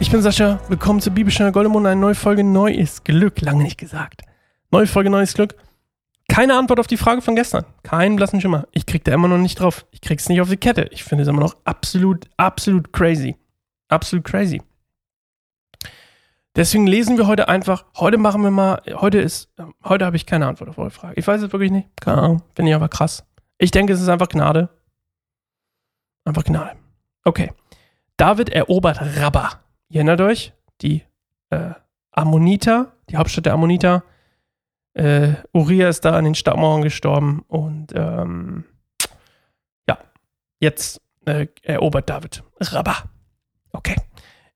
ich bin Sascha. Willkommen zur Bibelstunde Goldemond. Eine neue Folge Neues Glück. Lange nicht gesagt. Neue Folge Neues Glück. Keine Antwort auf die Frage von gestern. Keinen blassen Schimmer. Ich krieg da immer noch nicht drauf. Ich krieg's nicht auf die Kette. Ich finde es immer noch absolut, absolut crazy. Absolut crazy. Deswegen lesen wir heute einfach, heute machen wir mal, heute ist, heute habe ich keine Antwort auf eure Frage. Ich weiß es wirklich nicht. Keine Ahnung. Finde ich aber krass. Ich denke, es ist einfach Gnade. Einfach Gnade. Okay. David erobert Rabba. Ihr erinnert euch? Die äh, Ammoniter, die Hauptstadt der Ammoniter. Äh, Uriah ist da an den Stadtmauern gestorben und ähm, ja, jetzt äh, erobert David Rabba. Okay.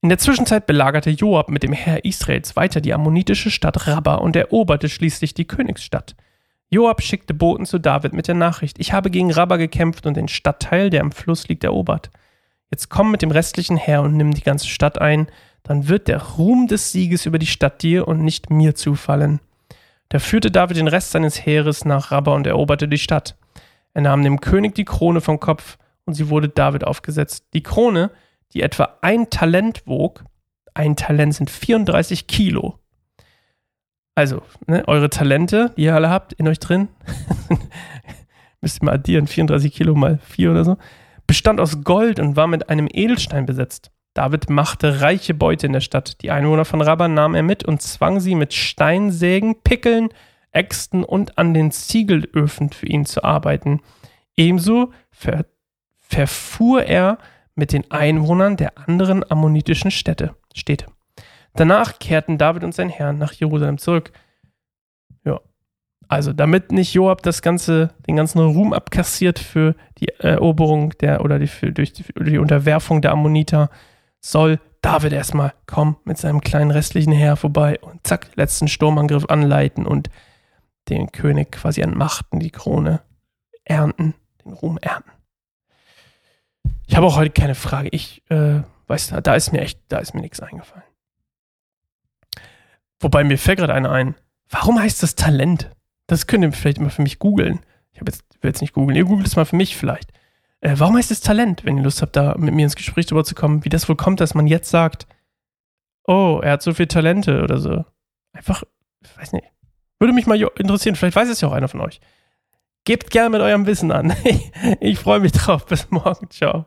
In der Zwischenzeit belagerte Joab mit dem Heer Israels weiter die ammonitische Stadt Rabba und eroberte schließlich die Königsstadt. Joab schickte Boten zu David mit der Nachricht: Ich habe gegen Rabba gekämpft und den Stadtteil, der am Fluss liegt, erobert. Jetzt komm mit dem restlichen Heer und nimm die ganze Stadt ein, dann wird der Ruhm des Sieges über die Stadt dir und nicht mir zufallen. Da führte David den Rest seines Heeres nach Rabba und eroberte die Stadt. Er nahm dem König die Krone vom Kopf und sie wurde David aufgesetzt. Die Krone, die etwa ein Talent wog, ein Talent sind 34 Kilo. Also, ne, eure Talente, die ihr alle habt in euch drin, müsst ihr mal addieren, 34 Kilo mal 4 oder so, bestand aus Gold und war mit einem Edelstein besetzt. David machte reiche Beute in der Stadt. Die Einwohner von Rabba nahm er mit und zwang sie mit Steinsägen, Pickeln, Äxten und an den Ziegelöfen für ihn zu arbeiten. Ebenso ver verfuhr er mit den Einwohnern der anderen ammonitischen Städte, Städte. Danach kehrten David und sein Herr nach Jerusalem zurück. Also, damit nicht Joab das ganze, den ganzen Ruhm abkassiert für die Eroberung der oder die, für, durch die, die Unterwerfung der Ammoniter, soll David erstmal kommen mit seinem kleinen restlichen Heer vorbei und zack, letzten Sturmangriff anleiten und den König quasi entmachten, die Krone ernten, den Ruhm ernten. Ich habe auch heute keine Frage. Ich äh, weiß, da ist mir echt, da ist mir nichts eingefallen. Wobei mir fällt gerade einer ein. Warum heißt das Talent? Das könnt ihr vielleicht immer für mich googeln. Ich habe jetzt, will jetzt nicht googeln. Ihr googelt es mal für mich vielleicht. Äh, warum heißt es Talent, wenn ihr Lust habt, da mit mir ins Gespräch drüber zu kommen, wie das wohl kommt, dass man jetzt sagt, oh, er hat so viele Talente oder so. Einfach, ich weiß nicht. Würde mich mal interessieren. Vielleicht weiß es ja auch einer von euch. Gebt gerne mit eurem Wissen an. Ich freue mich drauf. Bis morgen. Ciao.